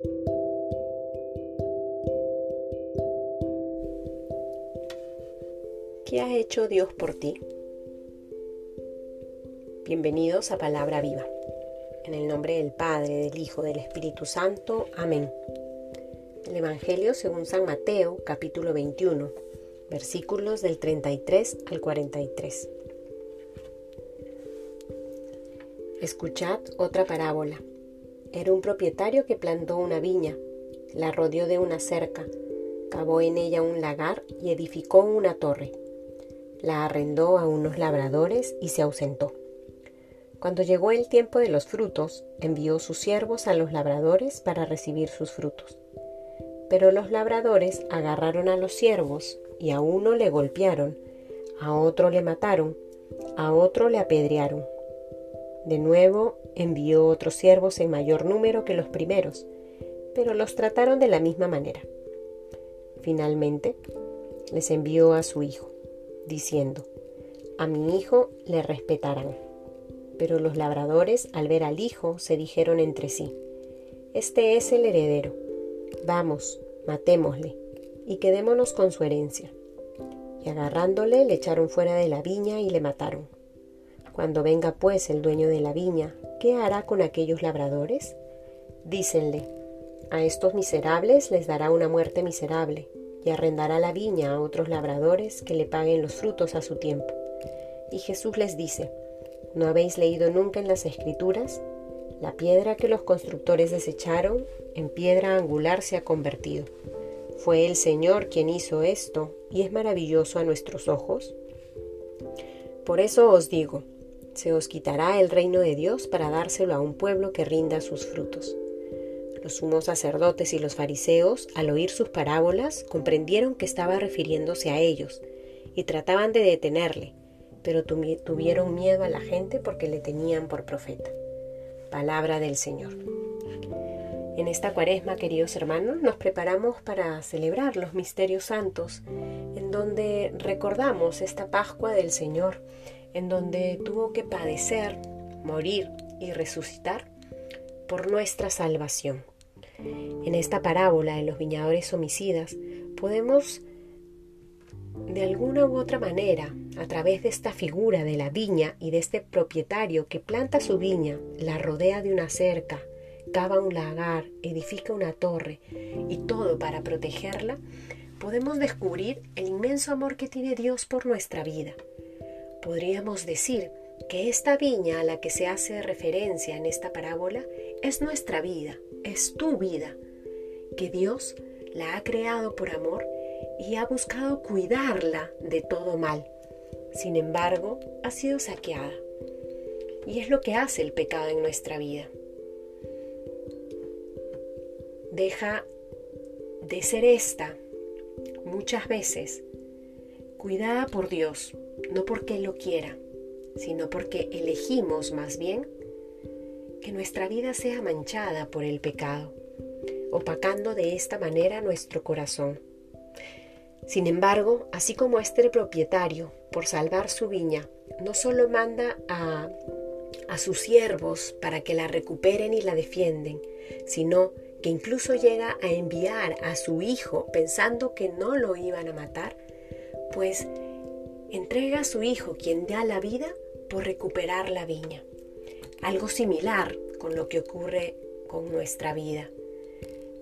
¿Qué ha hecho Dios por ti? Bienvenidos a Palabra Viva. En el nombre del Padre, del Hijo, del Espíritu Santo. Amén. El Evangelio según San Mateo, capítulo 21, versículos del 33 al 43. Escuchad otra parábola. Era un propietario que plantó una viña, la rodeó de una cerca, cavó en ella un lagar y edificó una torre la arrendó a unos labradores y se ausentó. Cuando llegó el tiempo de los frutos, envió sus siervos a los labradores para recibir sus frutos. Pero los labradores agarraron a los siervos y a uno le golpearon, a otro le mataron, a otro le apedrearon. De nuevo envió otros siervos en mayor número que los primeros, pero los trataron de la misma manera. Finalmente, les envió a su hijo diciendo, A mi hijo le respetarán. Pero los labradores, al ver al hijo, se dijeron entre sí, Este es el heredero. Vamos, matémosle, y quedémonos con su herencia. Y agarrándole le echaron fuera de la viña y le mataron. Cuando venga pues el dueño de la viña, ¿qué hará con aquellos labradores? Dícenle, a estos miserables les dará una muerte miserable, y arrendará la viña a otros labradores que le paguen los frutos a su tiempo. Y Jesús les dice, ¿no habéis leído nunca en las Escrituras? La piedra que los constructores desecharon, en piedra angular se ha convertido. ¿Fue el Señor quien hizo esto y es maravilloso a nuestros ojos? Por eso os digo, se os quitará el reino de Dios para dárselo a un pueblo que rinda sus frutos. Los sumos sacerdotes y los fariseos, al oír sus parábolas, comprendieron que estaba refiriéndose a ellos y trataban de detenerle, pero tuvieron miedo a la gente porque le tenían por profeta. Palabra del Señor. En esta cuaresma, queridos hermanos, nos preparamos para celebrar los misterios santos, en donde recordamos esta Pascua del Señor, en donde tuvo que padecer, morir y resucitar por nuestra salvación. En esta parábola de los viñadores homicidas podemos de alguna u otra manera, a través de esta figura de la viña y de este propietario que planta su viña, la rodea de una cerca, cava un lagar, edifica una torre y todo para protegerla, podemos descubrir el inmenso amor que tiene Dios por nuestra vida. Podríamos decir que esta viña a la que se hace referencia en esta parábola es nuestra vida, es tu vida, que Dios la ha creado por amor y ha buscado cuidarla de todo mal. Sin embargo, ha sido saqueada. Y es lo que hace el pecado en nuestra vida. Deja de ser esta muchas veces cuidada por Dios, no porque lo quiera, sino porque elegimos más bien que nuestra vida sea manchada por el pecado, opacando de esta manera nuestro corazón. Sin embargo, así como este propietario, por salvar su viña, no solo manda a, a sus siervos para que la recuperen y la defienden, sino que incluso llega a enviar a su hijo pensando que no lo iban a matar, pues entrega a su hijo quien da la vida por recuperar la viña. Algo similar con lo que ocurre con nuestra vida.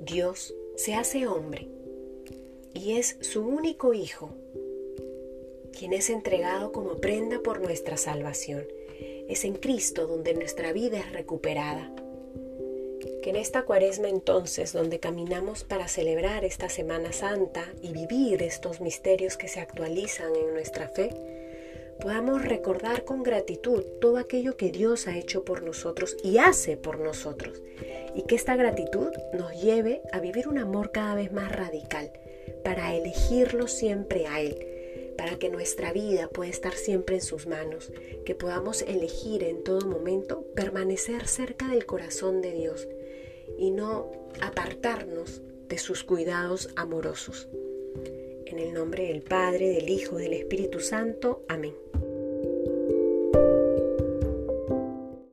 Dios se hace hombre y es su único Hijo, quien es entregado como prenda por nuestra salvación. Es en Cristo donde nuestra vida es recuperada. Que en esta cuaresma entonces, donde caminamos para celebrar esta Semana Santa y vivir estos misterios que se actualizan en nuestra fe, podamos recordar con gratitud todo aquello que Dios ha hecho por nosotros y hace por nosotros. Y que esta gratitud nos lleve a vivir un amor cada vez más radical, para elegirlo siempre a Él, para que nuestra vida pueda estar siempre en sus manos, que podamos elegir en todo momento permanecer cerca del corazón de Dios y no apartarnos de sus cuidados amorosos. En el nombre del Padre, del Hijo, del Espíritu Santo. Amén.